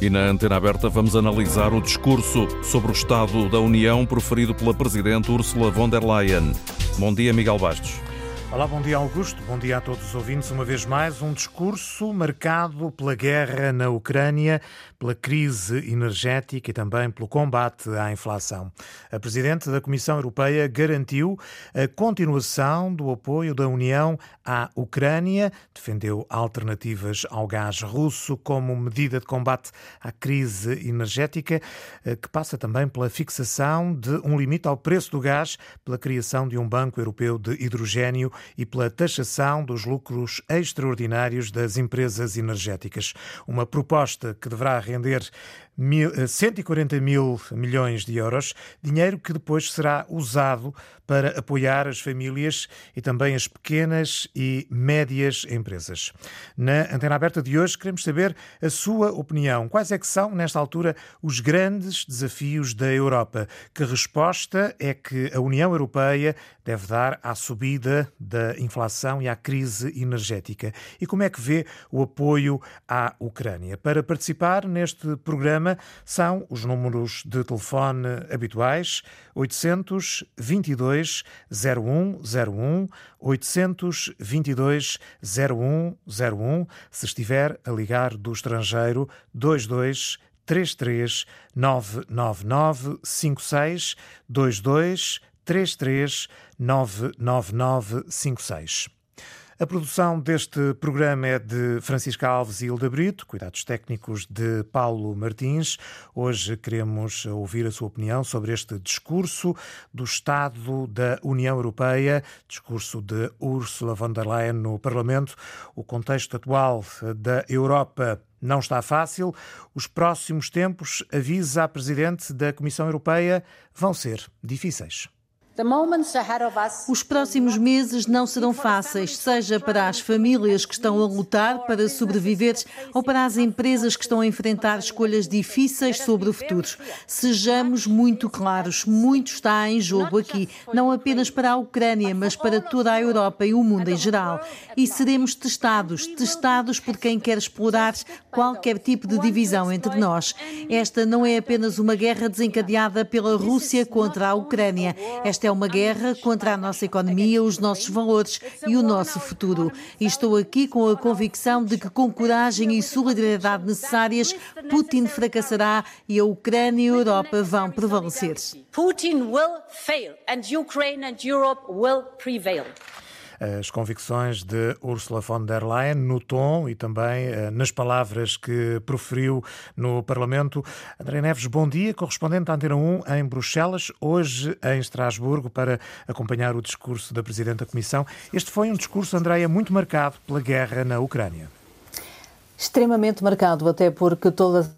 E na antena aberta vamos analisar o discurso sobre o Estado da União proferido pela Presidente Ursula von der Leyen. Bom dia, Miguel Bastos. Olá, bom dia Augusto, bom dia a todos os ouvintes. Uma vez mais, um discurso marcado pela guerra na Ucrânia, pela crise energética e também pelo combate à inflação. A Presidente da Comissão Europeia garantiu a continuação do apoio da União à Ucrânia, defendeu alternativas ao gás russo como medida de combate à crise energética, eh, que passa também pela fixação de um limite ao preço do gás, pela criação de um banco europeu de hidrogênio e pela taxação dos lucros extraordinários das empresas energéticas. Uma proposta que deverá render 140 eh, mil milhões de euros, dinheiro que depois será usado para apoiar as famílias e também as pequenas e médias empresas. Na antena aberta de hoje queremos saber a sua opinião. Quais é que são, nesta altura, os grandes desafios da Europa? Que resposta é que a União Europeia deve dar à subida da inflação e à crise energética? E como é que vê o apoio à Ucrânia? Para participar neste programa são os números de telefone habituais 822 0101 822 0101 se estiver a ligar do estrangeiro 22 33 999 56 22 33 999 56. A produção deste programa é de Francisca Alves e Hilda Brito, cuidados técnicos de Paulo Martins. Hoje queremos ouvir a sua opinião sobre este discurso do Estado da União Europeia, discurso de Ursula von der Leyen no Parlamento. O contexto atual da Europa não está fácil. Os próximos tempos, avisa a Presidente da Comissão Europeia, vão ser difíceis. Os próximos meses não serão fáceis, seja para as famílias que estão a lutar para sobreviver ou para as empresas que estão a enfrentar escolhas difíceis sobre o futuro. Sejamos muito claros, muito está em jogo aqui, não apenas para a Ucrânia, mas para toda a Europa e o mundo em geral. E seremos testados, testados por quem quer explorar qualquer tipo de divisão entre nós. Esta não é apenas uma guerra desencadeada pela Rússia contra a Ucrânia. Esta é é uma guerra contra a nossa economia, os nossos valores e o nosso futuro. E estou aqui com a convicção de que, com coragem e solidariedade necessárias, Putin fracassará e a Ucrânia e a Europa vão prevalecer. Putin will fail and Ukraine and Europe will prevail as convicções de Ursula von der Leyen no tom e também eh, nas palavras que proferiu no Parlamento. André Neves, bom dia, correspondente à Antena 1 em Bruxelas, hoje em Estrasburgo, para acompanhar o discurso da Presidente da Comissão. Este foi um discurso, Andréia, muito marcado pela guerra na Ucrânia. Extremamente marcado, até porque todas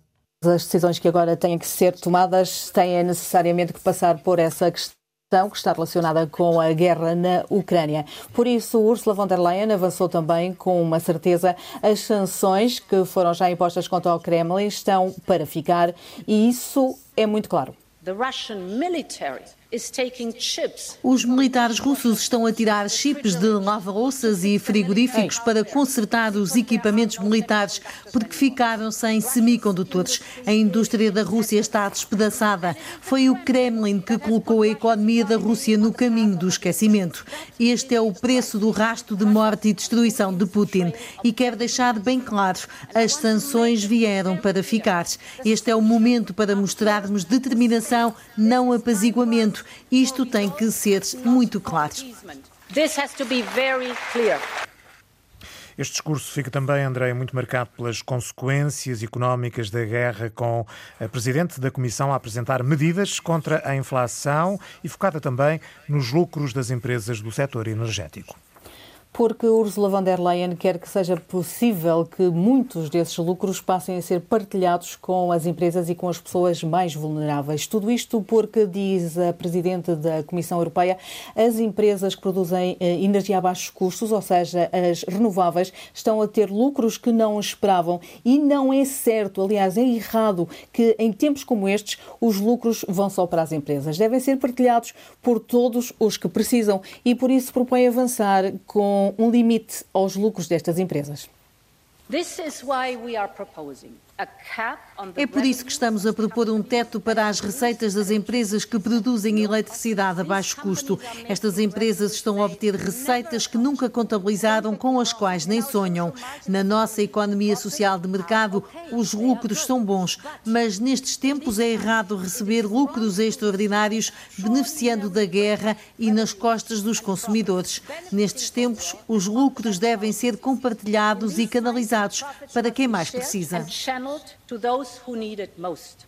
as decisões que agora têm que ser tomadas têm necessariamente que passar por essa questão que está relacionada com a guerra na Ucrânia. Por isso, Ursula von der Leyen avançou também com uma certeza as sanções que foram já impostas contra o Kremlin estão para ficar e isso é muito claro. The Russian military os militares russos estão a tirar chips de lava-louças e frigoríficos para consertar os equipamentos militares porque ficaram sem semicondutores. A indústria da Rússia está despedaçada. Foi o Kremlin que colocou a economia da Rússia no caminho do esquecimento. Este é o preço do rasto de morte e destruição de Putin. E quero deixar bem claro: as sanções vieram para ficar. Este é o momento para mostrarmos determinação, não apaziguamento isto tem que ser muito claro. Este discurso fica também, André, muito marcado pelas consequências económicas da guerra, com a Presidente da Comissão a apresentar medidas contra a inflação e focada também nos lucros das empresas do setor energético porque Ursula von der Leyen quer que seja possível que muitos desses lucros passem a ser partilhados com as empresas e com as pessoas mais vulneráveis. Tudo isto porque, diz a Presidente da Comissão Europeia, as empresas que produzem eh, energia a baixos custos, ou seja, as renováveis, estão a ter lucros que não esperavam e não é certo, aliás, é errado que em tempos como estes os lucros vão só para as empresas. Devem ser partilhados por todos os que precisam e por isso propõe avançar com um limite aos lucros destas empresas. This is why we are proposing é por isso que estamos a propor um teto para as receitas das empresas que produzem eletricidade a baixo custo. Estas empresas estão a obter receitas que nunca contabilizaram, com as quais nem sonham. Na nossa economia social de mercado, os lucros são bons, mas nestes tempos é errado receber lucros extraordinários beneficiando da guerra e nas costas dos consumidores. Nestes tempos, os lucros devem ser compartilhados e canalizados. para quem mais precisa to those who need it most.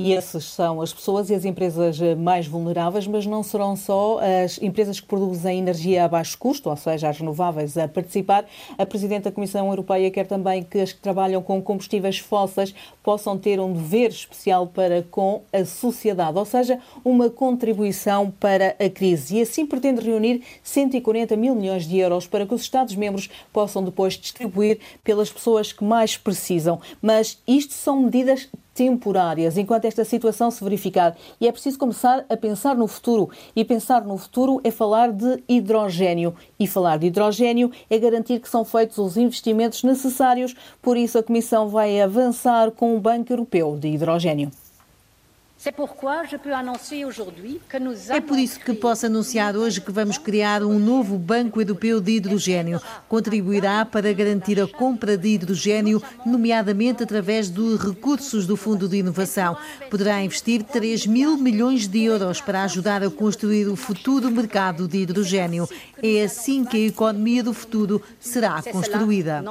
E essas são as pessoas e as empresas mais vulneráveis, mas não serão só as empresas que produzem energia a baixo custo, ou seja, as renováveis, a participar. A Presidente da Comissão Europeia quer também que as que trabalham com combustíveis fósseis possam ter um dever especial para com a sociedade, ou seja, uma contribuição para a crise. E assim pretende reunir 140 mil milhões de euros para que os Estados-membros possam depois distribuir pelas pessoas que mais precisam. Mas isto são medidas temporárias, enquanto esta situação se verificar. E é preciso começar a pensar no futuro. E pensar no futuro é falar de hidrogênio. E falar de hidrogênio é garantir que são feitos os investimentos necessários. Por isso, a Comissão vai avançar com o Banco Europeu de Hidrogênio. É por isso que posso anunciar hoje que vamos criar um novo Banco Europeu de Hidrogênio. Contribuirá para garantir a compra de hidrogênio, nomeadamente através de recursos do Fundo de Inovação. Poderá investir 3 mil milhões de euros para ajudar a construir o futuro mercado de hidrogênio. É assim que a economia do futuro será construída.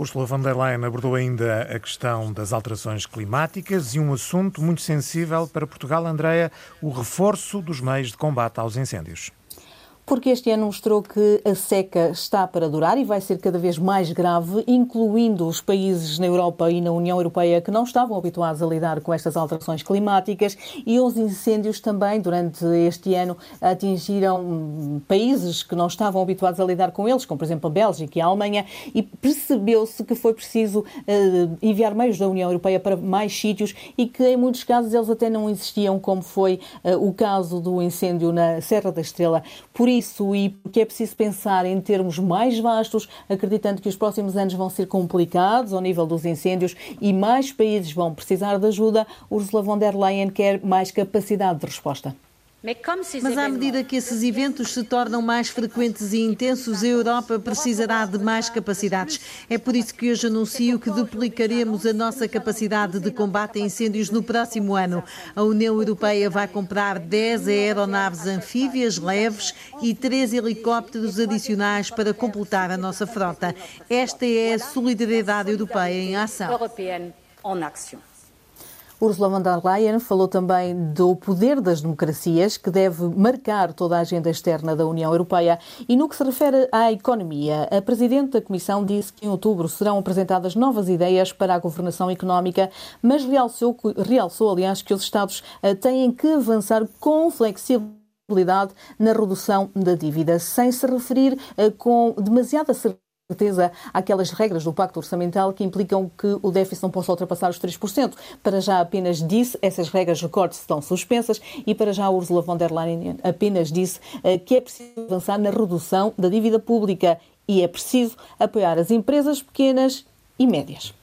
Ursula von der Leyen abordou ainda a questão das alterações climáticas e um assunto muito sensível para Portugal, Andreia, o reforço dos meios de combate aos incêndios porque este ano mostrou que a seca está para durar e vai ser cada vez mais grave, incluindo os países na Europa e na União Europeia que não estavam habituados a lidar com estas alterações climáticas e os incêndios também durante este ano atingiram países que não estavam habituados a lidar com eles, como por exemplo a Bélgica e a Alemanha, e percebeu-se que foi preciso uh, enviar meios da União Europeia para mais sítios e que em muitos casos eles até não existiam, como foi uh, o caso do incêndio na Serra da Estrela. Por isso, isso e porque é preciso pensar em termos mais vastos, acreditando que os próximos anos vão ser complicados ao nível dos incêndios e mais países vão precisar de ajuda, Ursula von der Leyen quer mais capacidade de resposta. Mas à medida que esses eventos se tornam mais frequentes e intensos, a Europa precisará de mais capacidades. É por isso que hoje anuncio que duplicaremos a nossa capacidade de combate a incêndios no próximo ano. A União Europeia vai comprar 10 aeronaves anfíbias leves e 3 helicópteros adicionais para completar a nossa frota. Esta é a solidariedade europeia em ação. Ursula von der Leyen falou também do poder das democracias, que deve marcar toda a agenda externa da União Europeia. E no que se refere à economia, a Presidente da Comissão disse que em outubro serão apresentadas novas ideias para a governação económica, mas realçou, realçou aliás, que os Estados eh, têm que avançar com flexibilidade na redução da dívida, sem se referir eh, com demasiada certeza certeza aquelas regras do Pacto Orçamental que implicam que o déficit não possa ultrapassar os 3%. Para já apenas disse, essas regras, recorde estão suspensas e para já Ursula von der Leyen apenas disse eh, que é preciso avançar na redução da dívida pública e é preciso apoiar as empresas pequenas e médias.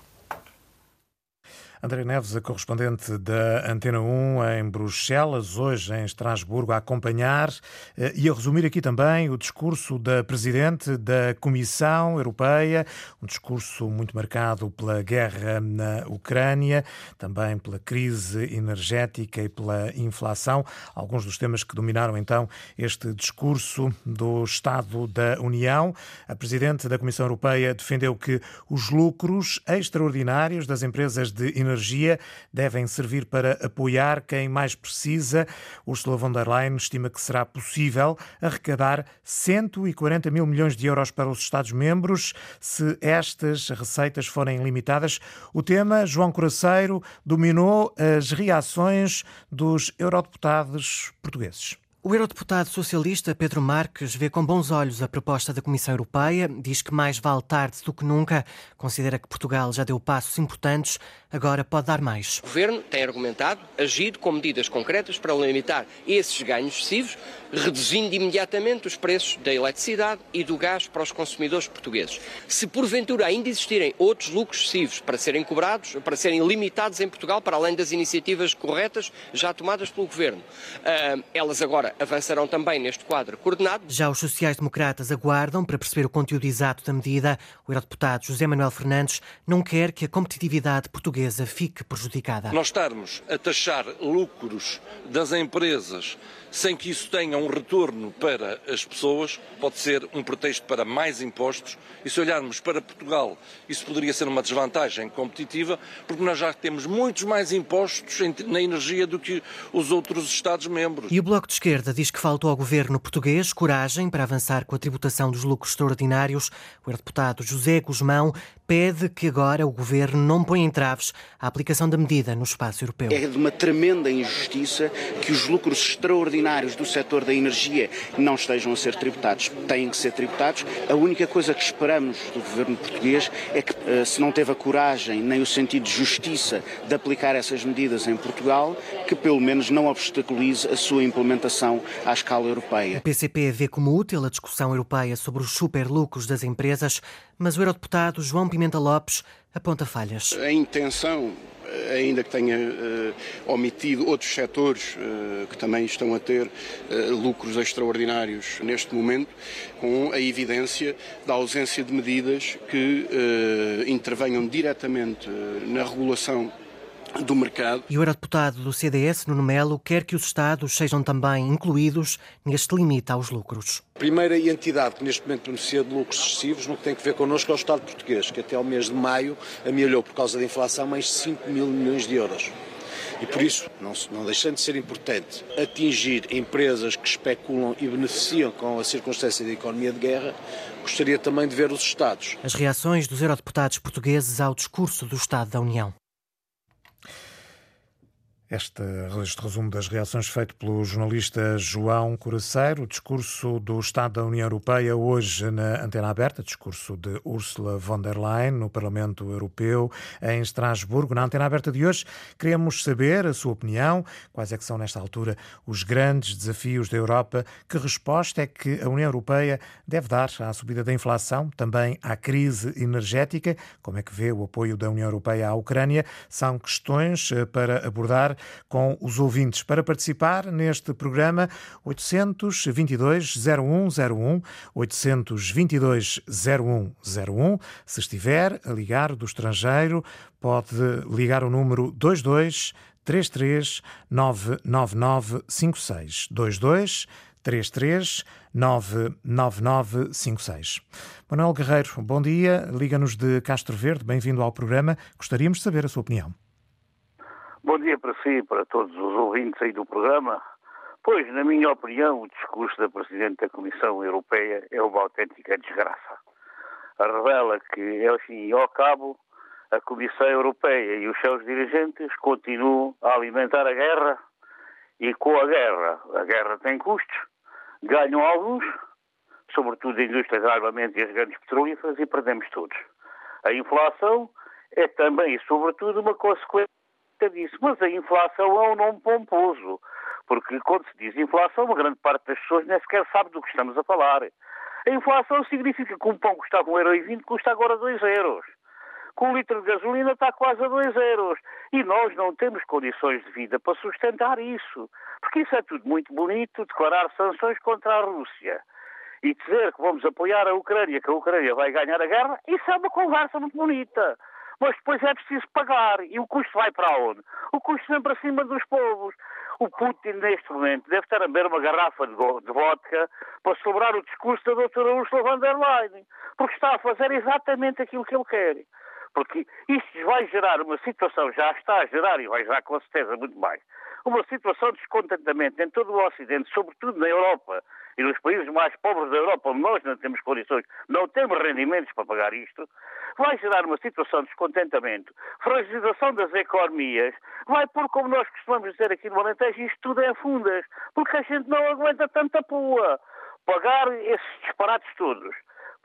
André Neves, a correspondente da Antena 1 em Bruxelas, hoje em Estrasburgo, a acompanhar eh, e a resumir aqui também o discurso da Presidente da Comissão Europeia, um discurso muito marcado pela guerra na Ucrânia, também pela crise energética e pela inflação, alguns dos temas que dominaram então este discurso do Estado da União. A Presidente da Comissão Europeia defendeu que os lucros extraordinários das empresas de energia energia devem servir para apoiar quem mais precisa. Ursula von der Leyen estima que será possível arrecadar 140 mil milhões de euros para os Estados-membros se estas receitas forem limitadas. O tema, João Coraceiro, dominou as reações dos eurodeputados portugueses. O eurodeputado socialista Pedro Marques vê com bons olhos a proposta da Comissão Europeia, diz que mais vale tarde do que nunca, considera que Portugal já deu passos importantes, agora pode dar mais. O Governo tem argumentado, agido com medidas concretas para limitar esses ganhos excessivos, reduzindo imediatamente os preços da eletricidade e do gás para os consumidores portugueses. Se porventura ainda existirem outros lucros excessivos para serem cobrados, para serem limitados em Portugal, para além das iniciativas corretas já tomadas pelo Governo, ah, elas agora avançarão também neste quadro coordenado. Já os sociais-democratas aguardam para perceber o conteúdo exato da medida. O eurodeputado José Manuel Fernandes não quer que a competitividade portuguesa fique prejudicada. Nós estarmos a taxar lucros das empresas sem que isso tenha um retorno para as pessoas, pode ser um pretexto para mais impostos. E se olharmos para Portugal, isso poderia ser uma desvantagem competitiva, porque nós já temos muitos mais impostos na energia do que os outros Estados-membros. E o Bloco de Esquerda diz que faltou ao governo português coragem para avançar com a tributação dos lucros extraordinários. O eurodeputado José Guzmão pede que agora o governo não ponha entraves à aplicação da medida no espaço europeu. É de uma tremenda injustiça que os lucros extraordinários do setor da energia não estejam a ser tributados. Têm que ser tributados. A única coisa que esperamos do governo português é que, eh, se não teve a coragem nem o sentido de justiça de aplicar essas medidas em Portugal, que pelo menos não obstaculize a sua implementação à escala europeia. O PCP vê como útil a discussão europeia sobre os superlucros das empresas, mas o eurodeputado João Pimenta Lopes aponta falhas. A intenção ainda que tenha uh, omitido outros setores uh, que também estão a ter uh, lucros extraordinários neste momento, com a evidência da ausência de medidas que intervenham diretamente na regulação do mercado. E o eurodeputado do CDS, Nuno Melo, quer que os Estados sejam também incluídos neste limite aos lucros. A primeira entidade que neste momento beneficia de lucros excessivos no que tem que ver connosco é o Estado português, que até ao mês de maio amealhou por causa da inflação mais de 5 mil milhões de euros. E por isso, não, não deixando de ser importante atingir empresas que especulam e beneficiam com a circunstância da economia de guerra, gostaria também de ver os Estados. As reações dos eurodeputados portugueses ao discurso do Estado da União. Este, este, resumo das reações feito pelo jornalista João Coraceiro, o discurso do Estado da União Europeia hoje na antena aberta, discurso de Ursula von der Leyen no Parlamento Europeu em Estrasburgo. Na antena aberta de hoje, queremos saber a sua opinião, quais é que são nesta altura os grandes desafios da Europa, que resposta é que a União Europeia deve dar à subida da inflação, também à crise energética, como é que vê o apoio da União Europeia à Ucrânia, são questões eh, para abordar com os ouvintes. Para participar neste programa, 822 0101, 822 0101. Se estiver a ligar do estrangeiro, pode ligar o número 22 33 99956 22 33 99956. Manuel Guerreiro, bom dia. Liga-nos de Castro Verde. Bem-vindo ao programa. Gostaríamos de saber a sua opinião. Bom dia para si e para todos os ouvintes aí do programa. Pois, na minha opinião, o discurso da Presidente da Comissão Europeia é uma autêntica desgraça. Revela que, ao fim e ao cabo, a Comissão Europeia e os seus dirigentes continuam a alimentar a guerra e com a guerra, a guerra tem custos, ganham alguns, sobretudo a indústria de armamento e as grandes petrolíferas, e perdemos todos. A inflação é também e sobretudo uma consequência disso. Mas a inflação é um nome pomposo, porque quando se diz inflação, uma grande parte das pessoas nem sequer sabe do que estamos a falar. A inflação significa que um pão custava 1,20€ custa agora 2 euros. Que um litro de gasolina está quase a 2 euros. E nós não temos condições de vida para sustentar isso. Porque isso é tudo muito bonito, declarar sanções contra a Rússia e dizer que vamos apoiar a Ucrânia, que a Ucrânia vai ganhar a guerra, isso é uma conversa muito bonita mas depois é preciso pagar. E o custo vai para onde? O custo sempre acima dos povos. O Putin, neste momento, deve estar a beber uma garrafa de, de vodka para celebrar o discurso da doutora Ursula von der Leyen, porque está a fazer exatamente aquilo que ele quer. Porque isto vai gerar uma situação, já está a gerar e vai gerar com certeza muito mais, uma situação de descontentamento em todo o Ocidente, sobretudo na Europa e nos países mais pobres da Europa, onde nós não temos condições, não temos rendimentos para pagar isto, vai gerar uma situação de descontentamento, fragilização das economias, vai pôr, como nós costumamos dizer aqui no Alentejo, isto tudo é fundas, porque a gente não aguenta tanta pua. Pagar esses disparates todos,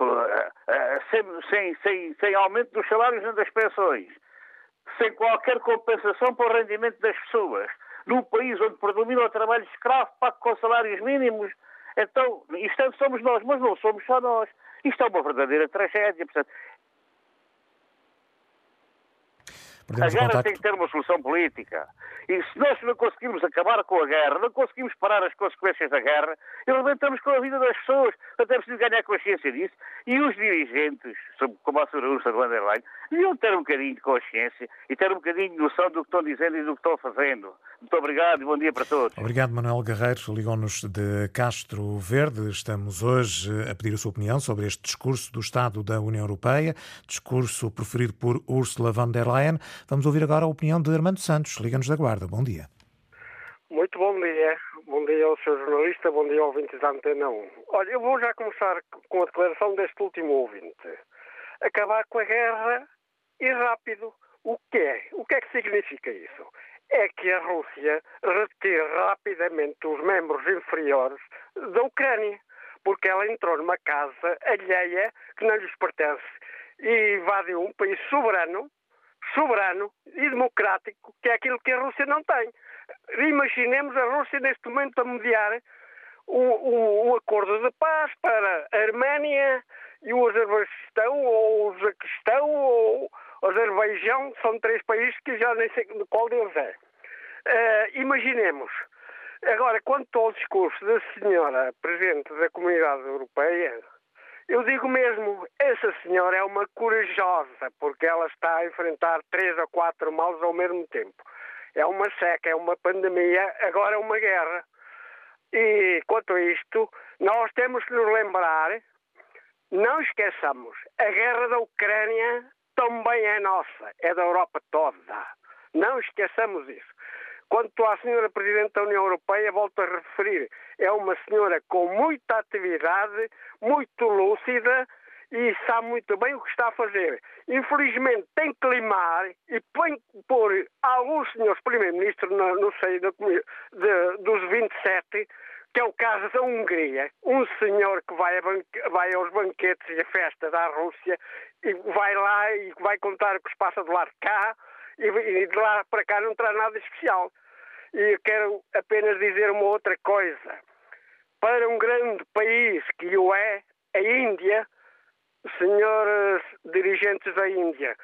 eh, eh, sem, sem, sem, aumento dos salários nem das pensões, sem qualquer compensação para o rendimento das pessoas, num país onde predomina o trabalho escravo, pago com salários mínimos, então, isto é, somos nós, mas não somos só nós. Isto é uma verdadeira tragédia. Portanto, Perdemos a guerra contacto. tem que ter uma solução política. E se nós não conseguirmos acabar com a guerra, não conseguimos parar as consequências da guerra, arrebentamos com a vida das pessoas. Portanto, é preciso ganhar consciência disso. E os dirigentes, como a senhora Ursula von der Leyen, deviam ter um bocadinho de consciência e ter um bocadinho de noção do que estão dizendo e do que estão fazendo. Muito obrigado e bom dia para todos. Obrigado, Manuel Guerreiro. Ligou-nos de Castro Verde. Estamos hoje a pedir a sua opinião sobre este discurso do Estado da União Europeia, discurso proferido por Ursula von der Leyen. Vamos ouvir agora a opinião de Armando Santos. Liga-nos da Guarda. Bom dia. Muito bom dia. Bom dia ao seu jornalista, bom dia ao ouvinte da Antena 1. Olha, eu vou já começar com a declaração deste último ouvinte. Acabar com a guerra e rápido. O que é? O que é que significa isso? É que a Rússia retire rapidamente os membros inferiores da Ucrânia, porque ela entrou numa casa alheia que não lhes pertence e invadiu um país soberano, soberano e democrático, que é aquilo que a Rússia não tem. Imaginemos a Rússia neste momento a mediar um, um, um acordo de paz para a Arménia e o Azerbaijão ou o Uzbequistão ou o Azerbaijão, são três países que já nem sei de qual deles é. Uh, imaginemos. Agora, quanto ao discurso da senhora Presidente da Comunidade Europeia, eu digo mesmo, essa senhora é uma corajosa, porque ela está a enfrentar três ou quatro males ao mesmo tempo. É uma seca, é uma pandemia, agora é uma guerra. E quanto a isto, nós temos que nos lembrar, não esqueçamos, a guerra da Ucrânia também é nossa, é da Europa toda. Não esqueçamos isso. Quanto à senhora Presidente da União Europeia, volto a referir, é uma senhora com muita atividade, muito lúcida e sabe muito bem o que está a fazer. Infelizmente tem que limar e por alguns senhores Primeiro-Ministros no, seio de, de, dos 27, que é o caso da Hungria. Um senhor que vai, a vai aos banquetes e a festa da Rússia e vai lá e vai contar o que se passa do lado de cá e, e de lá para cá não terá nada especial. E quero apenas dizer uma outra coisa. Para um grande país que o é, a Índia, senhores dirigentes da Índia,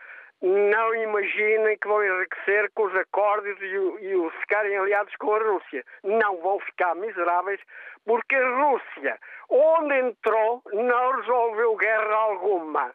não imaginem que vão enriquecer com os acordos e, e os ficarem aliados com a Rússia. Não vão ficar miseráveis, porque a Rússia, onde entrou, não resolveu guerra alguma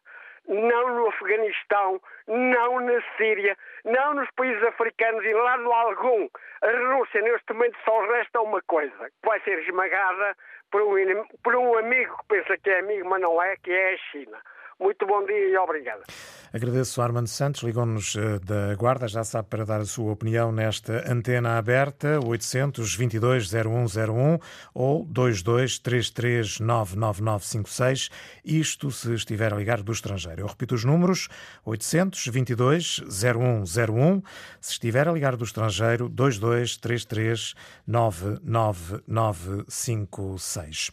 não no Afeganistão, não na Síria, não nos países africanos e lá no algum. A Rússia, neste momento, só resta uma coisa, que vai ser esmagada por um, por um amigo que pensa que é amigo, mas não é, que é a China. Muito bom dia e obrigado. Agradeço ao Armando Santos, ligou-nos eh, da Guarda, já sabe para dar a sua opinião nesta antena aberta, 822-0101 ou 2233-99956, isto se estiver a ligar do estrangeiro. Eu repito os números, 822-0101, se estiver a ligar do estrangeiro, 2233-99956.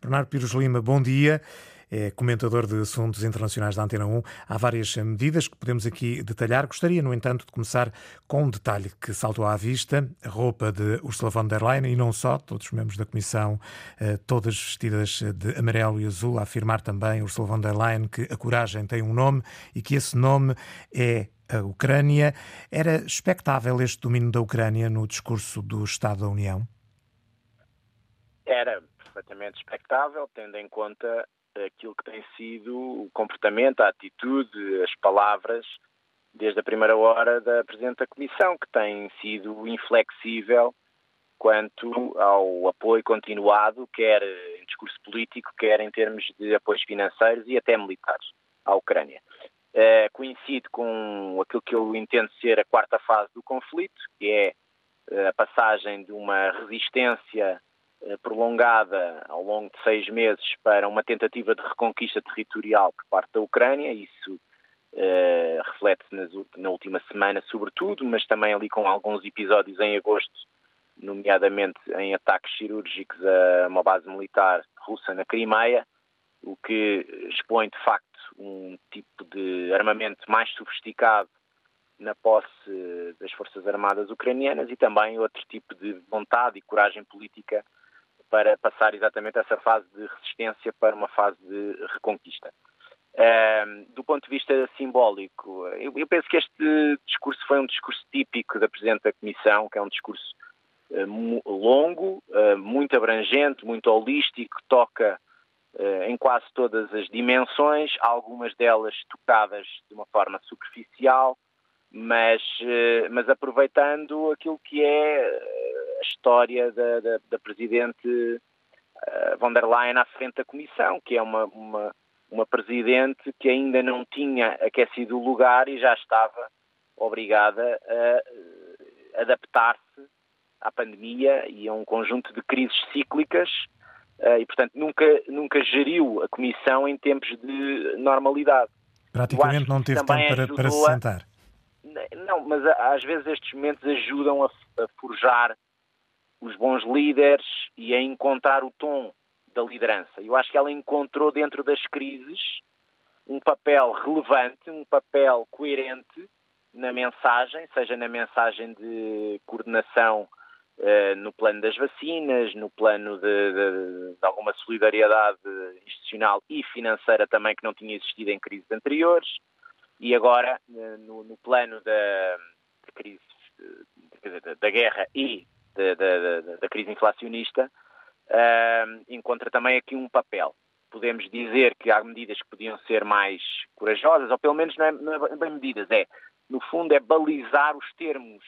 Bernardo Pires Lima, bom dia é comentador de assuntos internacionais da Antena 1. Há várias medidas que podemos aqui detalhar. Gostaria, no entanto, de começar com um detalhe que saltou à vista: a roupa de Ursula von der Leyen e não só, todos os membros da Comissão, eh, todas vestidas de amarelo e azul, a afirmar também Ursula von der Leyen que a coragem tem um nome e que esse nome é a Ucrânia. Era expectável este domínio da Ucrânia no discurso do Estado da União? Era perfeitamente expectável, tendo em conta aquilo que tem sido o comportamento, a atitude, as palavras, desde a primeira hora da Presidente da Comissão, que tem sido inflexível quanto ao apoio continuado, quer em discurso político, quer em termos de apoios financeiros e até militares à Ucrânia. Uh, coincide com aquilo que eu entendo ser a quarta fase do conflito, que é uh, a passagem de uma resistência eh, prolongada ao longo de seis meses para uma tentativa de reconquista territorial por parte da Ucrânia. Isso uh, reflete-se na última semana, sobretudo, mas também ali com alguns episódios em agosto, nomeadamente em ataques cirúrgicos a uma base militar russa na Crimeia, o que expõe de facto um tipo de armamento mais sofisticado na posse das Forças Armadas ucranianas e também outro tipo de vontade e coragem política para passar exatamente essa fase de resistência para uma fase de reconquista. do ponto de vista simbólico, eu, eu, penso que este discurso foi um discurso típico da Presidente da Comissão, que é um discurso uh, longo, uh, muito abrangente, muito holístico, toca uh, em quase todas as dimensões, algumas delas tocadas de uma forma superficial, mas, mas aproveitando aquilo que é a história da, da, da Presidente uh, von der Leyen à frente da Comissão, que é uma, uma, uma Presidente que ainda não tinha aquecido o lugar e já estava obrigada a uh, adaptar-se à pandemia e a um conjunto de crises cíclicas uh, e, portanto, nunca, nunca geriu a Comissão em tempos de normalidade. Praticamente não teve tempo para, para se sentar. A... Não, mas às vezes estes momentos ajudam a, a forjar os bons líderes e a encontrar o tom da liderança. Eu acho que ela encontrou dentro das crises um papel relevante, um papel coerente na mensagem, seja na mensagem de coordenação uh, no plano das vacinas, no plano de, de, de, alguma solidariedade institucional e financeira também que não tinha existido em crises anteriores, e agora uh, no, no, plano da, da crise da, da guerra e da, da, da crise inflacionista, uh, encontra também aqui um papel. Podemos dizer que há medidas que podiam ser mais corajosas, ou pelo menos não é, não é bem medidas, é, no fundo, é balizar os termos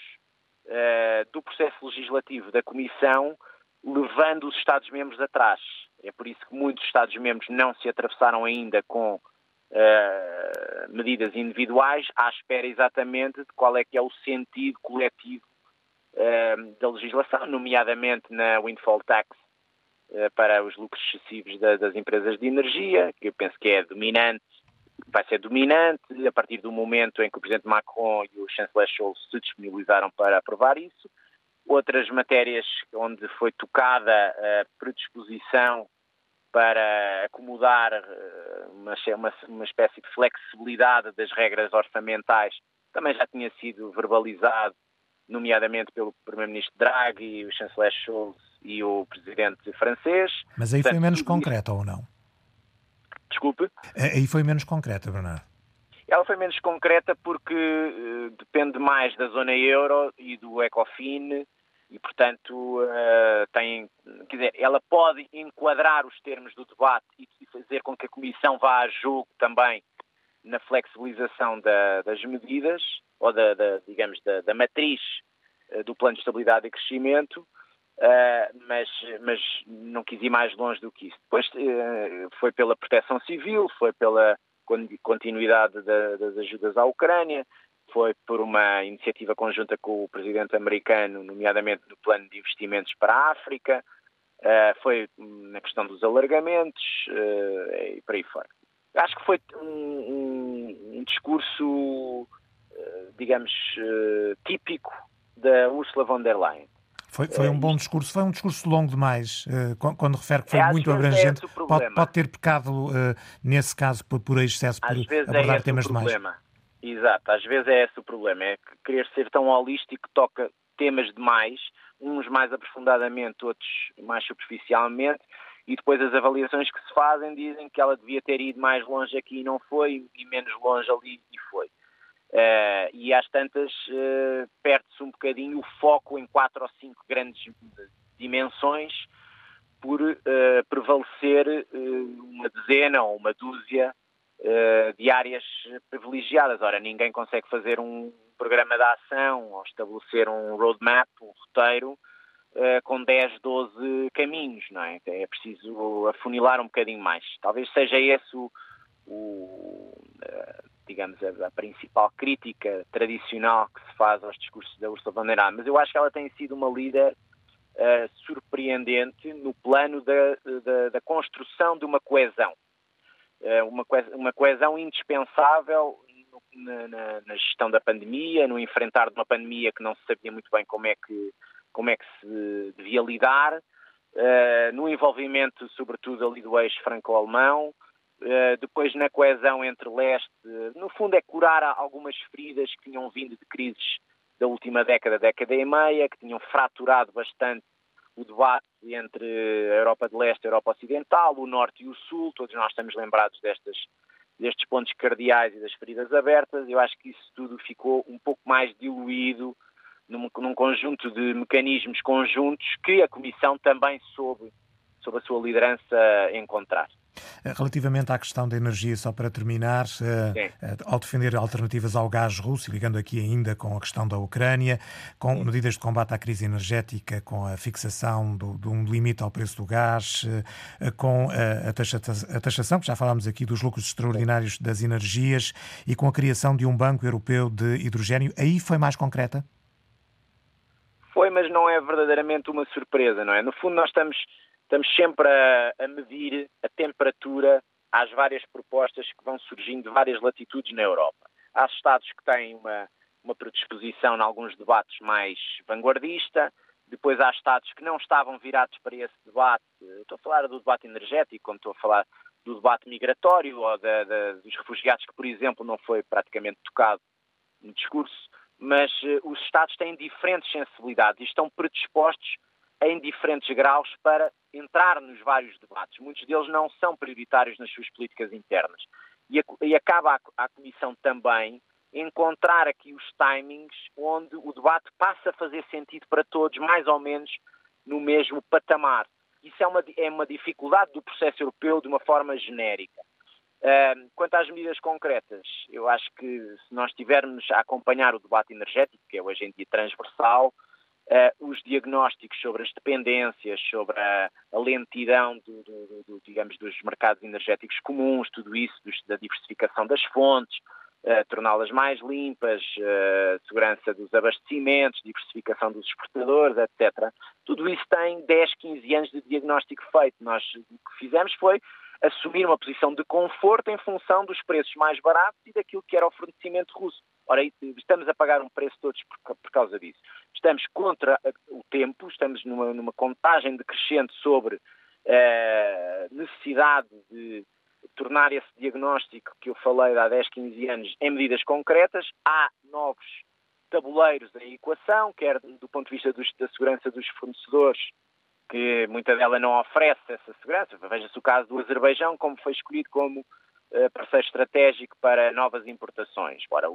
uh, do processo legislativo da Comissão, levando os Estados-membros atrás. É por isso que muitos Estados-membros não se atravessaram ainda com uh, medidas individuais, à espera exatamente de qual é que é o sentido coletivo da legislação, nomeadamente na windfall tax uh, para os lucros excessivos da, das empresas de energia, que eu penso que é dominante, vai ser dominante a partir do momento em que o Presidente Macron e o chanceler Scholz se disponibilizaram para aprovar isso. Outras matérias onde foi tocada a predisposição para acomodar eh, uma, uma, uma espécie de flexibilidade das regras orçamentais também já tinha sido verbalizado nomeadamente pelo Primeiro-Ministro Draghi, o chanceler Scholz e o Presidente francês. Mas aí Portanto, foi menos concreta ou não? Desculpe? Aí foi menos concreta, Bernardo. Ela foi menos concreta porque uh, depende mais da zona euro e do ECOFIN e, portanto, uh, tem, quer dizer, ela pode enquadrar os termos do debate e fazer com que a Comissão vá a jogo também na flexibilização da, das medidas, ou da, da digamos, da, da matriz uh, do plano de estabilidade e crescimento, uh, mas, mas não quis ir mais longe do que isso. Depois uh, foi pela proteção civil, foi pela continuidade da, das ajudas à Ucrânia, foi por uma iniciativa conjunta com o presidente americano, nomeadamente no plano de investimentos para a África, foi na questão dos alargamentos e por aí fora. Acho que foi um, um, um discurso digamos, eh, típico da Ursula von der Leyen. Foi, foi um bom discurso, foi um discurso longo demais, eh, quando refere que foi é, muito abrangente. É pode, pode, ter pecado, eh, nesse caso, por, por excesso, por abordar é temas demais. Exato, às vezes é esse o problema, é que querer ser tão holístico que toca temas demais, uns mais aprofundadamente, outros mais superficialmente, e depois as avaliações que se fazem dizem que ela devia ter ido mais longe aqui e não foi, e menos longe ali e foi. Uh, e às tantas uh, perde-se um bocadinho o foco em quatro ou cinco grandes dimensões por uh, prevalecer uma dezena ou uma dúzia de áreas privilegiadas. Ora, ninguém consegue fazer um programa de ação ou estabelecer um roadmap, um roteiro, com 10, 12 caminhos, não é? É preciso afunilar um bocadinho mais. Talvez seja esse o, o digamos, a, a, principal crítica tradicional que se faz aos discursos da Ursula von der Leyen, mas eu acho que ela tem sido uma líder uh, surpreendente no plano da, da, da, construção de uma coesão. Uma, coesão uma coesão indispensável na, na, na, gestão da pandemia, no enfrentar de uma pandemia que não se sabia muito bem como é que, como é que se devia lidar, uh, no envolvimento, sobretudo, ali do eixo franco-alemão, uh, depois na coesão entre leste, no fundo é curar algumas feridas que tinham vindo de crises da última década, década e meia, que tinham fraturado bastante o debate entre a Europa de Leste e a Europa Ocidental, o Norte e o Sul, todos nós estamos lembrados destas, destes pontos cardeais e das feridas abertas. Eu acho que isso tudo ficou um pouco mais diluído num, num conjunto de mecanismos conjuntos que a Comissão também soube, sob a sua liderança, encontrar. Eh, relativamente à questão da energia, só para terminar, eh, eh, ao defender alternativas ao gás russo, ligando aqui ainda com a questão da Ucrânia, com Sim. medidas de combate à crise energética, com a fixação do, de um limite ao preço do gás, com a, a taxação, que já falámos aqui, dos lucros extraordinários das energias e com a criação de um banco europeu de hidrogênio, aí foi mais concreta? Foi, mas não é verdadeiramente uma surpresa, não é? No fundo, nós estamos estamos sempre a, a, medir a temperatura às várias propostas que vão surgindo de várias latitudes na Europa. Há Estados que têm uma, uma predisposição em alguns debates mais vanguardista, depois há Estados que não estavam virados para esse debate. Estou a falar do debate energético, como estou a falar do debate migratório ou da, da, dos refugiados, que, por exemplo, não foi praticamente tocado no discurso. Mas uh, os Estados têm diferentes sensibilidades e estão predispostos em diferentes graus para entrar nos vários debates. Muitos deles não são prioritários nas suas políticas internas. E, a, e acaba a, a Comissão também encontrar aqui os timings onde o debate passa a fazer sentido para todos, mais ou menos no mesmo patamar. Isso é uma, é uma dificuldade do processo europeu de uma forma genérica. Quanto às medidas concretas, eu acho que se nós estivermos a acompanhar o debate energético, que é hoje em dia transversal, uh, os diagnósticos sobre as dependências, sobre a, lentidão do, do, do, digamos, dos mercados energéticos comuns, tudo isso, da diversificação das fontes, uh, torná-las mais limpas, uh, segurança dos abastecimentos, diversificação dos exportadores, etc. Tudo isso tem 10, 15 anos de diagnóstico feito. Nós o que fizemos foi assumir uma posição de conforto em função dos preços mais baratos e daquilo que era o fornecimento russo. Ora, estamos a pagar um preço todos por, por causa disso. Estamos contra o tempo, estamos numa, numa contagem decrescente sobre a uh, necessidade de tornar esse diagnóstico que eu falei há 10, 15 anos em medidas concretas. Há novos tabuleiros em equação, quer do ponto de vista dos, da segurança dos fornecedores, que muita dela não oferece essa segurança. Veja-se o caso do Azerbaijão, como foi escolhido como eh, parceiro estratégico para novas importações. Ora,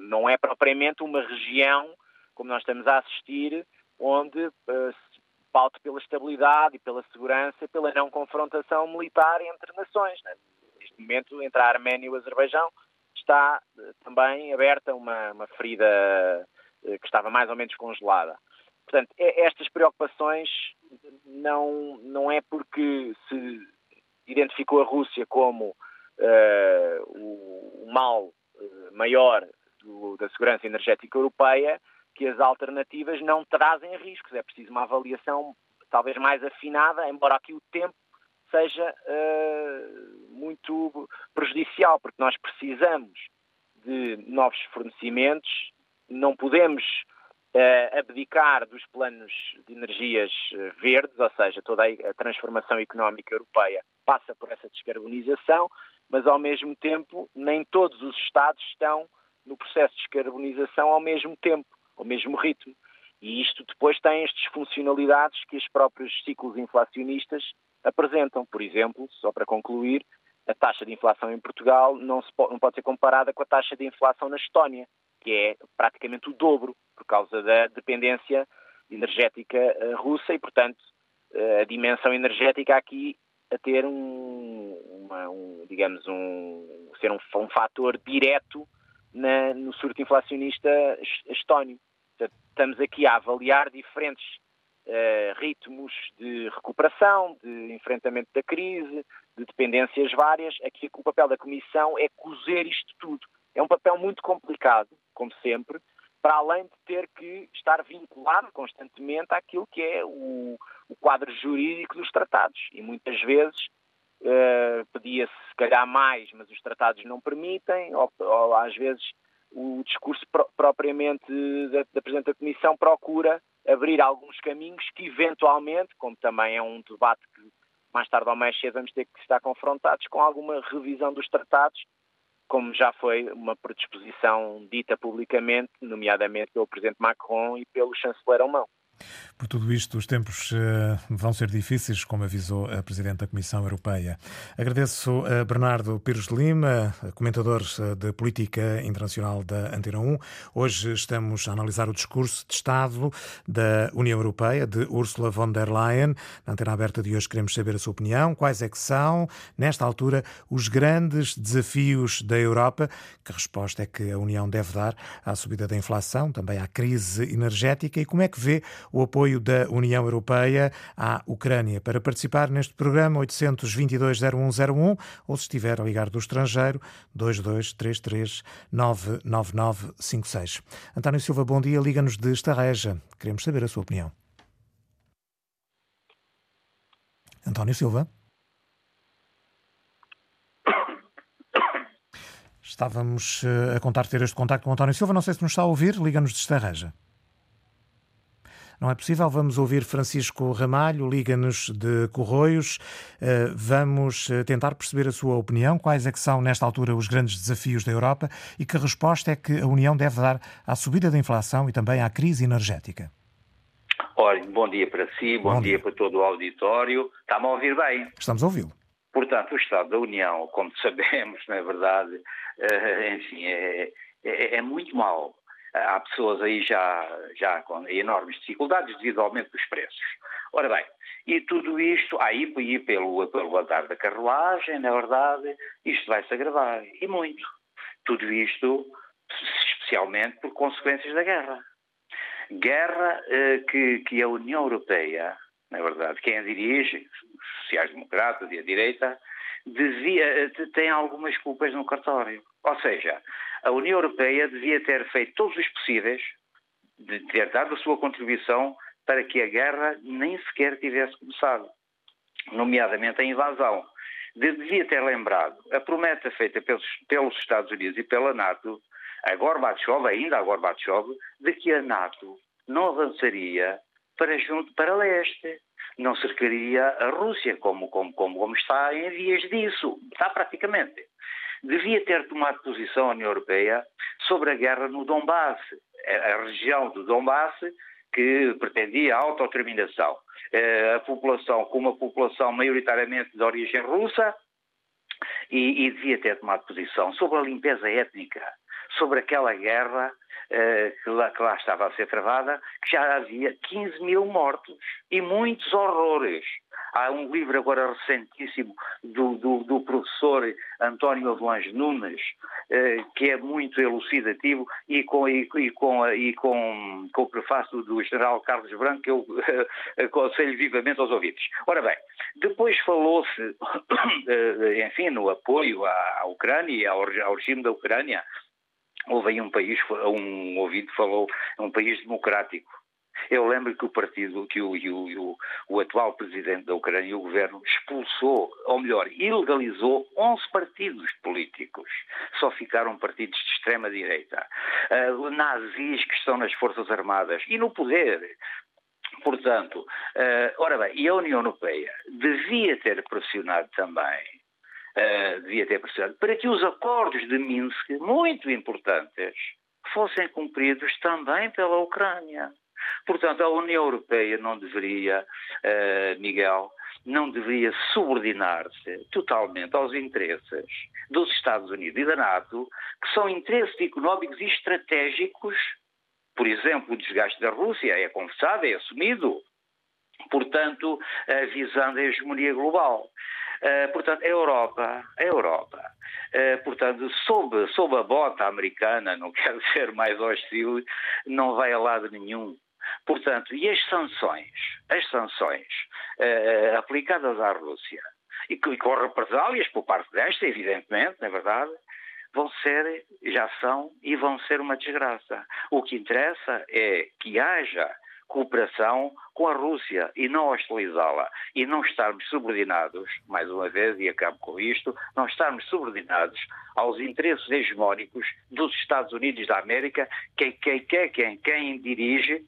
não é propriamente uma região, como nós estamos a assistir, onde uh, se paute pela estabilidade e pela segurança e pela não confrontação militar entre nações. Né? Neste momento, entre a Arménia e o Azerbaijão, está uh, também aberta uma, uma ferida que estava mais ou menos congelada. Portanto, é, estas preocupações não, não é porque se identificou a Rússia como uh, o, mal uh, maior do, da segurança energética europeia, que as alternativas não trazem riscos. É preciso uma avaliação talvez mais afinada, embora aqui o tempo seja uh, muito prejudicial, porque nós precisamos de novos fornecimentos, não podemos uh, abdicar dos planos de energias verdes, ou seja, toda a transformação económica europeia passa por essa descarbonização, mas ao mesmo tempo nem todos os Estados estão no processo de descarbonização ao mesmo tempo, ao mesmo ritmo. E isto depois tem as disfuncionalidades que os próprios ciclos inflacionistas apresentam. Por exemplo, só para concluir, a taxa de inflação em Portugal não, pode, não pode ser comparada com a taxa de inflação na Estónia, que é praticamente o dobro, por causa da dependência energética eh, russa e, portanto, eh, a dimensão energética aqui a ter um, uma, um digamos, um, ser um, um fator direto na, no surto inflacionista estónio. Portanto, estamos aqui a avaliar diferentes uh, ritmos de recuperação, de enfrentamento da crise, de dependências várias. Aqui o papel da Comissão é cozer isto tudo. É um papel muito complicado, como sempre, para além de ter que estar vinculado constantemente àquilo que é o, o quadro jurídico dos tratados. E muitas vezes uh, pedia-se, se calhar, mais, mas os tratados não permitem, ou, ou às vezes o discurso pro, propriamente da, da Presidente da Comissão procura abrir alguns caminhos que, eventualmente, como também é um debate que mais tarde ou mais cedo vamos ter que estar confrontados com alguma revisão dos tratados, como já foi uma predisposição dita publicamente, nomeadamente pelo Presidente Macron e pelo chanceler alemão. Por tudo isto, os tempos uh, vão ser difíceis, como avisou a Presidente da Comissão Europeia. Agradeço a Bernardo Pires de Lima, comentador eh, de Política Internacional da Antena 1. Hoje estamos a analisar o discurso de Estado da União Europeia, de Ursula von der Leyen. Na Antena Aberta de hoje queremos saber a sua opinião. Quais é que são, nesta altura, os grandes desafios da Europa? Que resposta é que a União deve dar à subida da inflação, também à crise energética e como é que vê o apoio da União Europeia à Ucrânia. Para participar neste programa, 822-0101 ou se estiver a ligar do estrangeiro, 2233-99956. António Silva, bom dia. Liga-nos de Estarreja. Queremos saber a sua opinião. António Silva. Estávamos eh, a contar ter este contacto com o António Silva. Não sei se nos está a ouvir. Liga-nos de Estarreja. Não é possível. Vamos ouvir Francisco Ramalho, liga-nos de Corroios. Eh, vamos eh, tentar perceber a sua opinião, quais é que são, nesta altura, os grandes desafios da Europa e que resposta é que a União deve dar à subida da inflação e também à crise energética. Olha, bom dia para si, bom, bom dia. dia. para todo o auditório. Está-me a ouvir bem? Estamos a ouvi-lo. Portanto, o Estado da União, como sabemos, não é verdade, eh, enfim, é, é, é muito mau há pessoas aí já, já com enormes dificuldades devido ao aumento dos preços. Ora bem, e tudo isto, aí pelo, pelo andar da carruagem, na verdade, isto vai-se agravar, e muito. Tudo isto, especialmente por consequências da guerra. Guerra eh, que, que a União Europeia, na verdade, quem a dirige, os sociais-democratas e a direita, devia, eh, tem algumas culpas no cartório. Ou seja, a União Europeia devia ter feito todos os possíveis, de ter dado a sua contribuição para que a guerra nem sequer tivesse começado, nomeadamente a invasão. Devia ter lembrado a promessa feita pelos, pelos Estados Unidos e pela NATO, a Gorbachev, ainda a Gorbachev, de que a NATO não avançaria para junto para leste, não cercaria a Rússia, como, como, como, como está em vias disso, está praticamente devia ter tomado posição a União Europeia sobre a guerra no Donbass, a região do Donbass que pretendia a autodeterminação. Eh, a população, com uma população maioritariamente de origem russa, e, e devia ter tomado posição sobre a limpeza étnica, sobre aquela guerra uh, que, lá, que, lá, estava a ser travada, que já havia 15 mil mortos e muitos horrores. Há um livro agora recentíssimo do, do, do professor António Avelange Nunes, eh, que é muito elucidativo, e com, e, e com, e com, com o prefácio do general Carlos Branco, que eu eh, aconselho vivamente aos ouvintes. Ora bem, depois falou-se, eh, enfim, no apoio à, à Ucrânia ao, ao regime da Ucrânia, houve aí um país, um ouvido falou, um país democrático. Eu lembro que o partido, que o, o, o, atual presidente da Ucrânia e o governo expulsou, ou melhor, ilegalizou 11 partidos políticos. Só ficaram partidos de extrema-direita. Uh, nazis que estão nas Forças Armadas e no poder. Portanto, uh, ora bem, e a União Europeia devia ter pressionado também uh, devia ter pressionado, para que os acordos de Minsk, muito importantes, fossem cumpridos também pela Ucrânia. Portanto, a União Europeia não deveria, uh, Miguel, não deveria subordinar-se totalmente aos interesses dos Estados Unidos e da NATO, que são interesses económicos e estratégicos. Por exemplo, o desgaste da Rússia é conversado, é assumido, portanto, uh, visando a hegemonia global. Uh, portanto, a Europa, a Europa, uh, portanto, sob, sob a bota americana, não quero ser mais hostil, não vai a lado nenhum. Portanto, e as sanções, as sanções uh, aplicadas à Rússia, e, e com represálias por parte desta, evidentemente, na é verdade, vão ser, já são e vão ser uma desgraça. O que interessa é que haja cooperação com a Rússia e não hostilizá-la e não estarmos subordinados, mais uma vez, e acabo com isto, não estarmos subordinados aos interesses hegemónicos dos Estados Unidos da América, que quem, quem, quem, quem dirige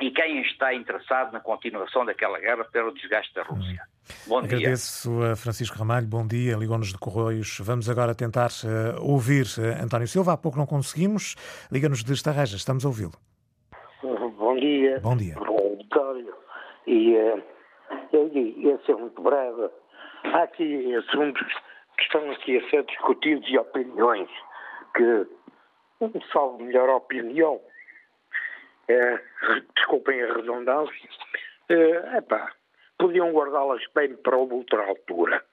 e quem está interessado na continuação daquela guerra pelo desgaste da Rússia. Bom Agradeço dia. a Francisco Ramalho, bom dia, ligou-nos de Correios. Vamos agora tentar uh, ouvir uh, António Silva, há pouco não conseguimos, liga-nos de Estarreja, estamos a ouvi-lo. Bom dia. Bom dia. Auditório. E uh, eu ia ser muito breve. Há aqui assuntos que estão aqui a ser discutidos e opiniões que um salvo melhor opinião é, desculpem a redundância, é, epá, podiam guardá-las bem para outra altura.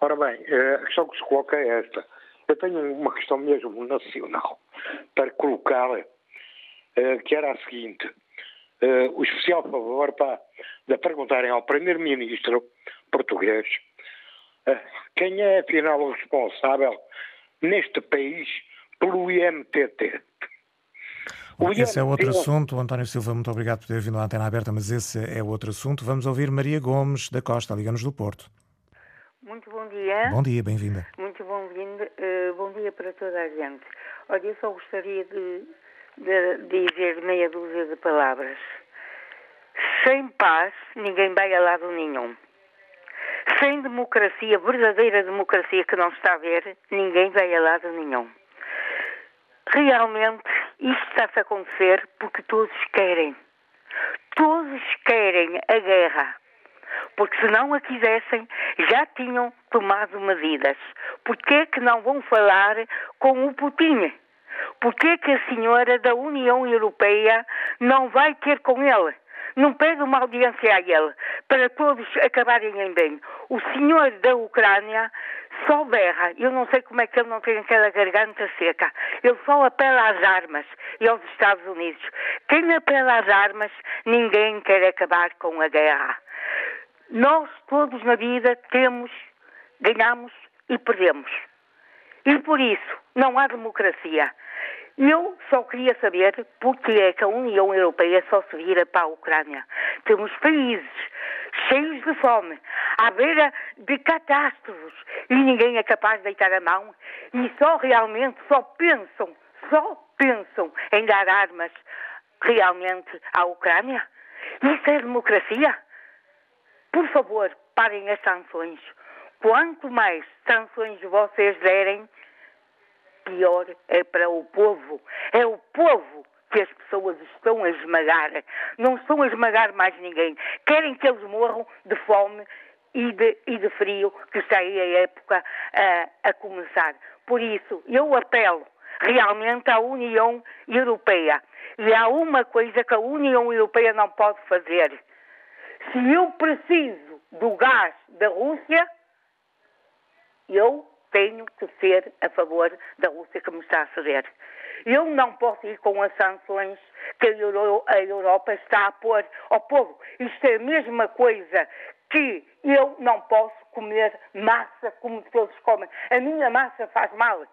Ora bem, é, a questão que se coloca é esta. Eu tenho uma questão mesmo nacional para colocar, é, que era a seguinte. O especial favor para, de perguntarem ao Primeiro-Ministro português quem é afinal o responsável neste país pelo IMTT. Esse é outro assunto. António Silva, muito obrigado por ter vindo à antena aberta, mas esse é outro assunto. Vamos ouvir Maria Gomes da Costa, Liga-nos do Porto. Muito bom dia. Bom dia, bem-vinda. Muito bom-vindo. Uh, bom dia para toda a gente. Olha, eu só gostaria de, de, de dizer meia dúzia de palavras. Sem paz, ninguém vai a lado nenhum. Sem democracia, verdadeira democracia que não está a ver, ninguém vai a lado nenhum. Realmente, isto está a acontecer porque todos querem. Todos querem a guerra. Porque se não a quisessem, já tinham tomado medidas. Porquê é que não vão falar com o Putin? Porquê é que a senhora da União Europeia não vai ter com ele? Não pede uma audiência a ele, para todos acabarem em bem. O senhor da Ucrânia só berra. Eu não sei como é que ele não tem aquela garganta seca. Ele só apela às armas e aos Estados Unidos. Quem apela às armas, ninguém quer acabar com a guerra. Nós todos na vida temos, ganhamos e perdemos. E por isso não há democracia. Eu só queria saber porque é que a União Europeia só se vira para a Ucrânia. Temos países cheios de fome, à beira de catástrofes, e ninguém é capaz de deitar a mão e só realmente, só pensam, só pensam em dar armas realmente à Ucrânia. Isso é democracia? Por favor, parem as sanções. Quanto mais sanções vocês derem, pior é para o povo. É o povo que as pessoas estão a esmagar. Não estão a esmagar mais ninguém. Querem que eles morram de fome e de, e de frio, que está aí a época a, começar. Por isso, eu apelo realmente à União Europeia. E há uma coisa que a União Europeia não pode fazer. Se eu preciso do gás da Rússia, eu tenho que ser a favor da Rússia que me está a ceder. Eu não posso ir com as sanções que a Europa está a pôr ao povo. Isto é a mesma coisa que eu não posso comer massa como todos comem. A minha massa faz mal.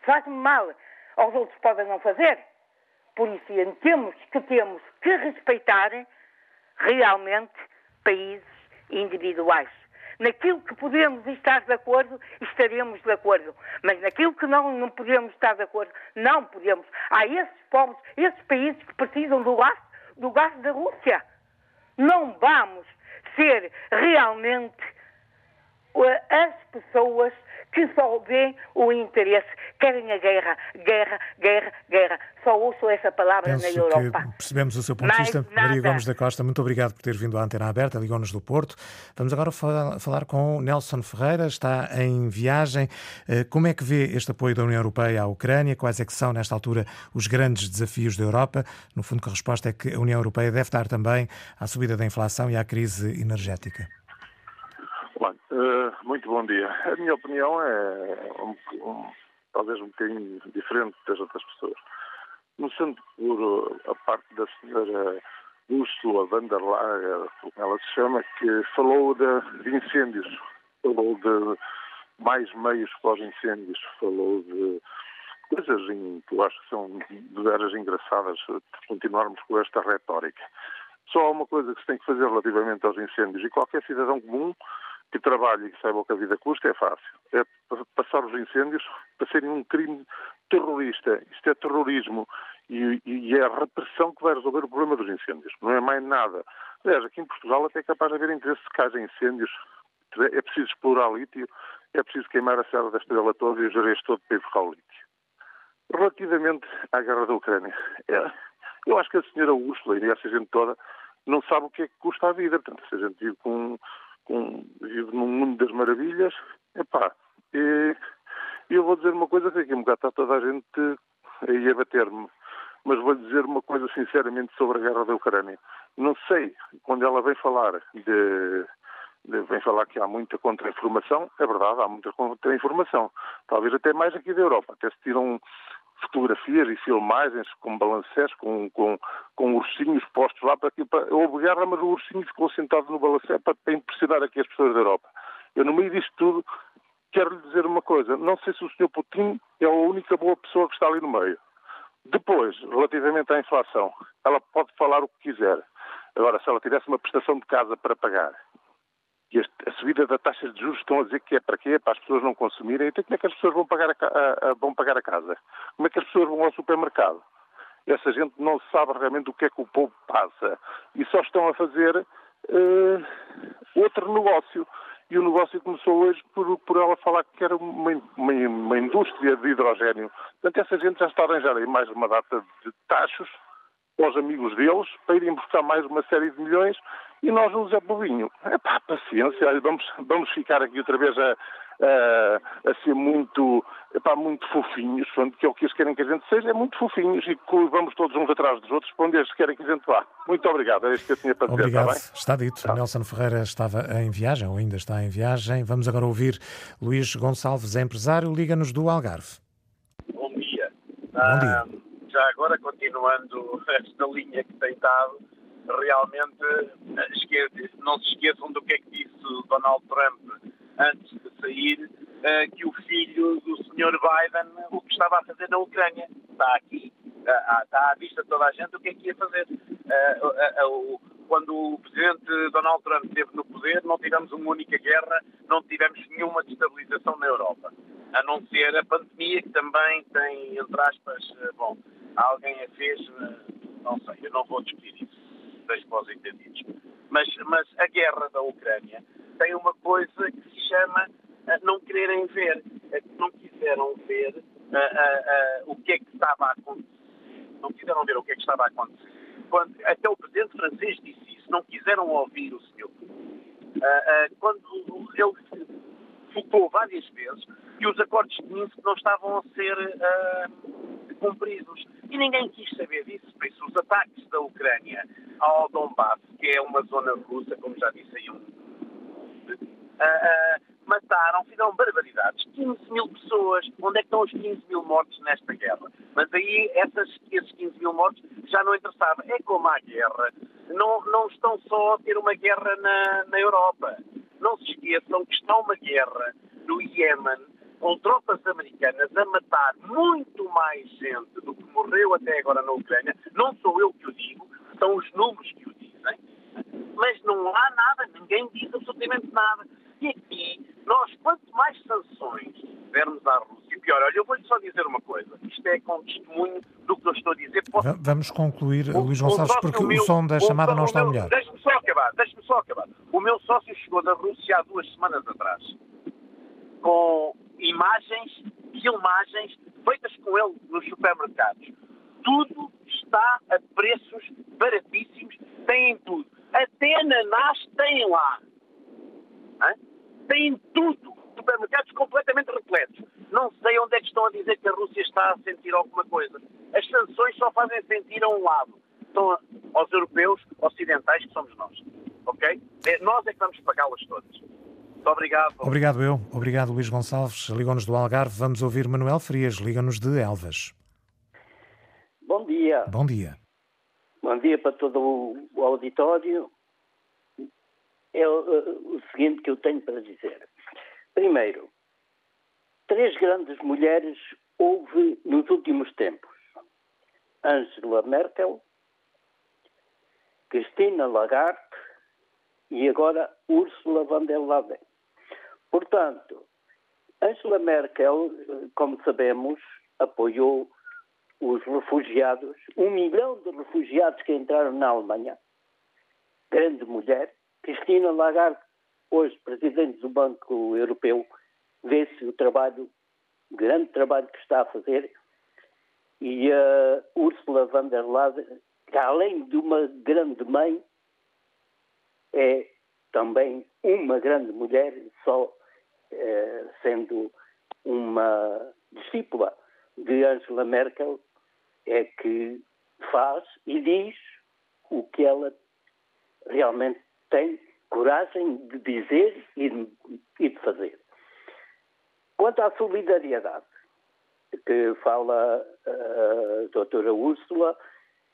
Faz-me mal. Aos outros podem não fazer. Por isso, temos que temos que respeitar realmente países individuais. Naquilo que podemos estar de acordo, estaremos de acordo. Mas naquilo que não, não podemos estar de acordo, não podemos. Há esses povos, esses países que precisam do gás, do gás da Rússia. Não vamos ser realmente eh, as pessoas que só vêem o interesse, querem a guerra, guerra, guerra, guerra. Só ouço essa palavra Penso na Europa. Percebemos o seu ponto de vista. Maria Gomes da Costa, muito obrigado por ter vindo à Antena Aberta, ligou-nos do Porto. Vamos agora falar com Nelson Ferreira, está em viagem. Eh, como é que vê este apoio da União Europeia à Ucrânia? Quais é que são, nesta altura, os grandes desafios da Europa? No fundo, a resposta é que a União Europeia deve estar também à subida da inflação e à crise energética. Muito bom dia. A minha opinião é um, um, talvez um bocadinho diferente das outras pessoas. No sendo por a parte da senhora Ursula von der Leyen, como ela se chama, que falou de, de incêndios, falou de mais meios para os incêndios, falou de eu acho que são de veras engraçadas continuarmos com esta retórica. Só há uma coisa que se tem que fazer relativamente aos incêndios e qualquer cidadão comum que trabalhe e que saiba o que a vida custa é fácil. É passar os incêndios para serem um crime terrorista. Isto é terrorismo e, e, é a repressão que vai resolver o problema dos incêndios. Não é mais nada. Aliás, aqui em Portugal até é capaz de haver interesse se caem incêndios. É preciso explorar lítio, é preciso queimar a Serra da Estrela toda e o Jerez todo para enfocar o lítio. Relativamente à guerra da Ucrânia, é, eu acho que a senhora Úrsula e essa gente toda não sabe o que é que custa a vida. Portanto, se a gente vive, com, com, vive num mundo das maravilhas, epá, e eu vou dizer uma coisa que aqui um bocado está toda a gente aí a bater-me, mas vou dizer uma coisa sinceramente sobre a guerra da Ucrânia. Não sei, quando ela vem falar de, de vem falar que há muita contra-informação, é verdade, há muita contra-informação. Talvez até mais aqui da Europa. Até se tiram fotografias e filmagens com balancés, com, com, com ursinhos postos lá para, para houve guerra, mas o ursinho ficou sentado no balancé para, para impressionar aqui as pessoas da Europa. Eu, no meio disto tudo, quero lhe dizer uma coisa. Não sei se o Sr. Putin é a única boa pessoa que está ali no meio. Depois, relativamente à inflação, ela pode falar o que quiser. Agora, se ela tivesse uma prestação de casa para pagar e a subida da taxa de juros estão a dizer que é para quê? Para as pessoas não consumirem. Então como é que as pessoas vão pagar a, a, a, vão pagar a casa? Como é que as pessoas vão ao supermercado? Essa gente não sabe realmente o que é que o povo passa e só estão a fazer uh, outro negócio. E o negócio começou hoje por, por ela falar que era uma, uma, uma indústria de hidrogênio. Portanto, essa gente já está a arranjar aí mais uma data de taxos aos amigos deles para irem buscar mais uma série de milhões e nós no Zé Bobinho, é pá, paciência, vamos, vamos ficar aqui outra vez a, a, a ser muito, epá, muito fofinhos, que é o que eles querem que a gente seja, é muito fofinhos e vamos todos uns atrás dos outros para onde eles querem que a gente vá. Muito obrigado, é isto que eu tinha para dizer. Obrigado, está, está dito. Tá. Nelson Ferreira estava em viagem, ou ainda está em viagem. Vamos agora ouvir Luís Gonçalves, é empresário, liga-nos do Algarve. Bom dia. Bom dia. Ah, já agora, continuando esta linha que tem dado, realmente eh, não se esqueçam do que é que disse Donald Trump antes de sair, eh, que o filho do Sr. Biden, o que estava a fazer na Ucrânia, está aqui, está à vista de toda a gente o que é que ia fazer. Eh, quando o presidente Donald Trump esteve no poder, não tivemos uma única guerra, não tivemos nenhuma destabilização na Europa, a não ser a pandemia, que também tem, entre aspas, bom, alguém a fez, não sei, eu não vou discutir isso deixo para os entendidos. Mas, mas a guerra da Ucrânia tem uma coisa que se chama não quererem ver, é não quiseram ver uh, uh, uh, o que é que estava a acontecer. Não quiseram ver o que é que estava a acontecer. Quando, até o presidente francês disse isso, não quiseram ouvir o senhor. quando ele focou várias vezes que os acordos de Minsk não estavam a ser cumpridos. E ninguém quis saber disso, por isso os ataques da Ucrânia ao Donbass, que é uma zona russa, como já disse aí um. Uh, uh, mataram, fizeram barbaridades. 15 mil pessoas. Onde é que estão os 15 mil mortos nesta guerra? Mas aí essas, esses 15 mil mortos já não interessavam. É como a guerra. Não, não estão só a ter uma guerra na, na Europa. Não se esqueçam que está uma guerra no Iémen com tropas americanas a matar muito mais gente do que morreu até agora na Ucrânia. Não sou eu que o digo, são os números que o dizem. Mas não há nada, ninguém diz absolutamente nada. E aqui, nós, quanto mais sanções dermos à Rússia, pior. Olha, eu vou-lhe só dizer uma coisa. Isto é com testemunho do que eu estou a dizer. Posso... Vamos concluir, o, Luís Gonçalves, porque o, meu, o som da chamada não está melhor. Deixe-me só acabar, deixe-me só acabar. O meu sócio chegou da Rússia há duas semanas atrás com imagens, filmagens feitas com ele nos supermercados. Tudo está a preços baratíssimos, têm tudo. Até ananás têm lá. Hã? Têm tudo. Supermercados completamente repletos. Não sei onde é que estão a dizer que a Rússia está a sentir alguma coisa. As sanções só fazem sentir a um lado. Estão aos europeus ocidentais, que somos nós. Ok? É, nós é que vamos pagá-las todas. Muito obrigado. Obrigado eu. Obrigado, Luís Gonçalves. Ligou-nos do Algarve. Vamos ouvir Manuel Frias. Liga-nos de Elvas. Bom dia. Bom dia. Bom dia para todo o auditório. É o, o seguinte que eu tenho para dizer. Primeiro, três grandes mulheres houve nos últimos últimos tempos. Angela Merkel, Cristina Lagarde e agora Ursula von der Leyen. Portanto, Angela Merkel, como sabemos, apoiou os refugiados, um milhão de refugiados que entraram na Alemanha. Grande mulher. Cristina Lagarde, hoje presidente do Banco Europeu, vê-se o trabalho, o grande trabalho que está a fazer. E a Ursula von der Leyen, que além de uma grande mãe, é também uma grande mulher, só eh, sendo uma discípula de Angela Merkel, é que faz e diz o que ela realmente tem coragem de dizer e de, fazer. Quanto à solidariedade, que fala a doutora Úrsula,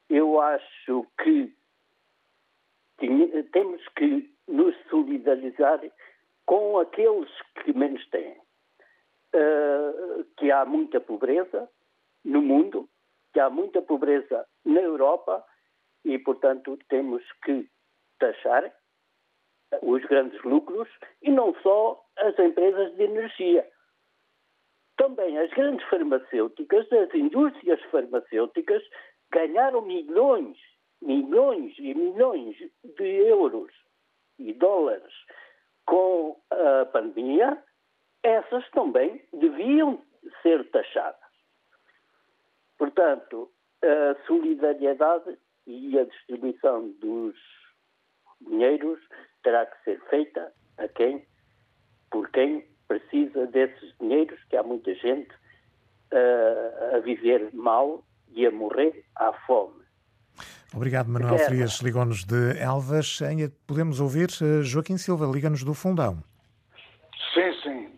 eu acho que temos que nos solidarizar com aqueles que menos têm. Uh, que há muita pobreza no mundo, que há muita pobreza na Europa e, portanto, temos que taxar os grandes lucros e não só as empresas de energia. Também as grandes farmacêuticas, as indústrias farmacêuticas, ganharam milhões, milhões e milhões de euros e dólares com a pandemia, essas também deviam ser taxadas. Portanto, a solidariedade e a distribuição dos dinheiros terá que ser feita a quem, por quem precisa desses dinheiros, que há muita gente uh, a viver mal e a morrer à fome. Obrigado, Manuel Guerra. Frias. Ligou-nos de Elvas. Ainda podemos ouvir uh, Joaquim Silva, liga-nos do Fundão. Sim, sim.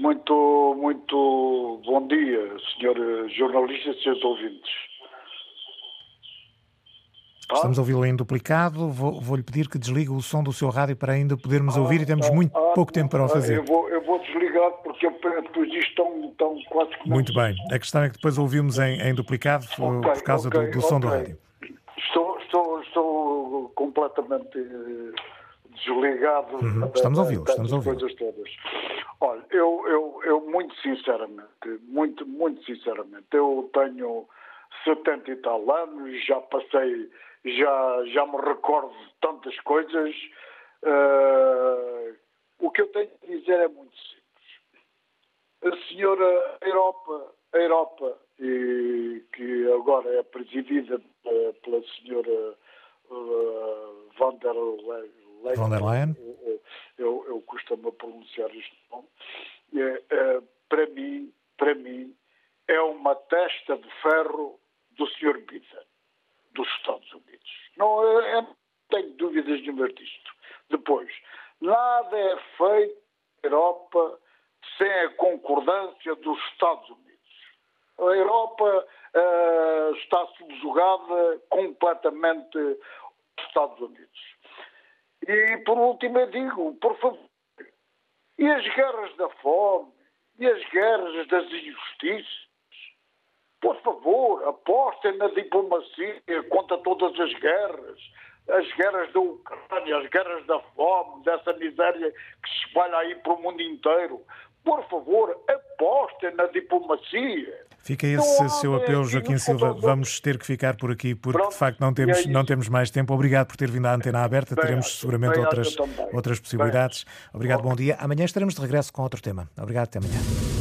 Muito, muito bom dia, senhor jornalista e seus ouvintes. Estamos a ouvi-lo em duplicado. Vou-lhe vou pedir que desligue o som do seu rádio para ainda podermos ah, ouvir e temos ah, muito ah, pouco tempo para o fazer. Eu vou, eu vou desligar porque depois disto estão, estão quase que... Muito bem. A questão é que depois ouvimos em, em duplicado okay, por causa okay, do, do, som do rádio. Estou, estou, estou completamente desligado. Uhum, estamos a ouvi-lo, estamos a ouvi-lo. coisas todas. Olha, eu, eu, eu muito sinceramente, muito, muito sinceramente, eu tenho 70 e tal anos, já passei já, já me recordo de tantas coisas. Uh, o que eu tenho a dizer é muito simples. A senhora Europa, a Europa e, que agora é presidida pela, pela senhora uh, van der Leyen, Von der Leyen. Eu, eu, eu costumo pronunciar este nome. É, é, para mim, para mim, é uma testa de ferro do Sr. Biden dos Estados Unidos. Não, eu não tenho dúvidas nenhuma disto. Depois, nada é feito na Europa sem a concordância dos Estados Unidos. A Europa uh, está subjugada completamente aos Estados Unidos. Eu digo, por favor, e as guerras da fome, e as guerras das injustiças, por favor, apostem na diplomacia contra todas as guerras. As guerras da Ucrânia, as guerras da fome, dessa miséria que se espalha aí para o mundo inteiro. Por favor, apostem na diplomacia. Fica esse não seu apelo, Joaquim Silva. Vamos ter que ficar por aqui, porque Pronto, de facto não temos, é não temos mais tempo. Obrigado por ter vindo à antena aberta. Bem, Teremos seguramente outras, outras possibilidades. Obrigado, bom dia. Amanhã estaremos de regresso com outro tema. Obrigado, até amanhã.